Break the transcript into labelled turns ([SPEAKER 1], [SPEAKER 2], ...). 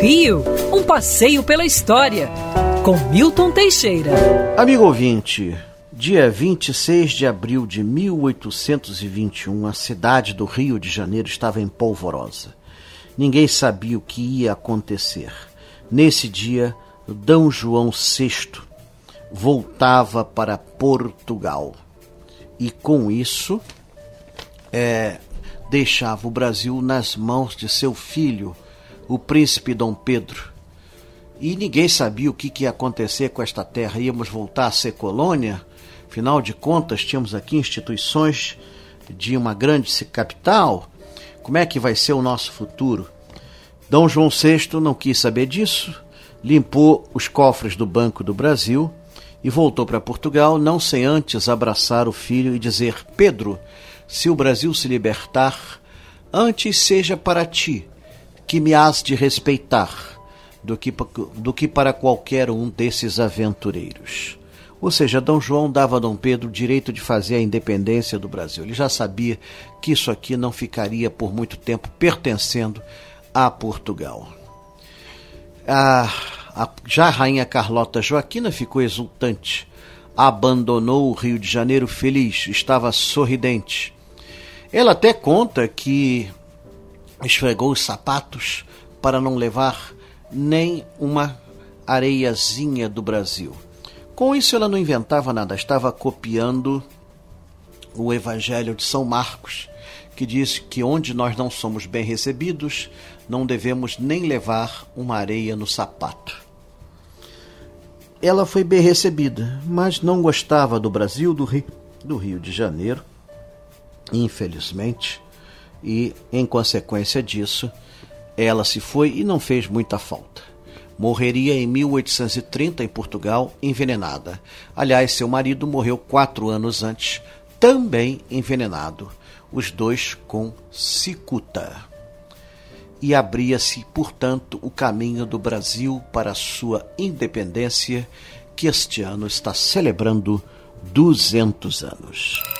[SPEAKER 1] Rio, um passeio pela história, com Milton Teixeira.
[SPEAKER 2] Amigo ouvinte, dia 26 de abril de 1821, a cidade do Rio de Janeiro estava em polvorosa. Ninguém sabia o que ia acontecer. Nesse dia, D. João VI voltava para Portugal. E com isso, é, deixava o Brasil nas mãos de seu filho, o príncipe Dom Pedro. E ninguém sabia o que, que ia acontecer com esta terra. Íamos voltar a ser colônia? Afinal de contas, tínhamos aqui instituições de uma grande capital. Como é que vai ser o nosso futuro? Dom João VI não quis saber disso, limpou os cofres do Banco do Brasil e voltou para Portugal, não sem antes abraçar o filho e dizer: Pedro, se o Brasil se libertar, antes seja para ti que me has de respeitar do que, do que para qualquer um desses aventureiros. Ou seja, Dom João dava a Dom Pedro o direito de fazer a independência do Brasil. Ele já sabia que isso aqui não ficaria por muito tempo pertencendo a Portugal. A, a, já a rainha Carlota Joaquina ficou exultante. Abandonou o Rio de Janeiro feliz, estava sorridente. Ela até conta que esfregou os sapatos para não levar nem uma areiazinha do Brasil. Com isso, ela não inventava nada, estava copiando o Evangelho de São Marcos, que diz que onde nós não somos bem recebidos, não devemos nem levar uma areia no sapato. Ela foi bem recebida, mas não gostava do Brasil, do Rio, do Rio de Janeiro, infelizmente, e em consequência disso, ela se foi e não fez muita falta. Morreria em 1830 em Portugal, envenenada. Aliás, seu marido morreu quatro anos antes, também envenenado os dois com cicuta. E abria-se, portanto, o caminho do Brasil para sua independência, que este ano está celebrando 200 anos.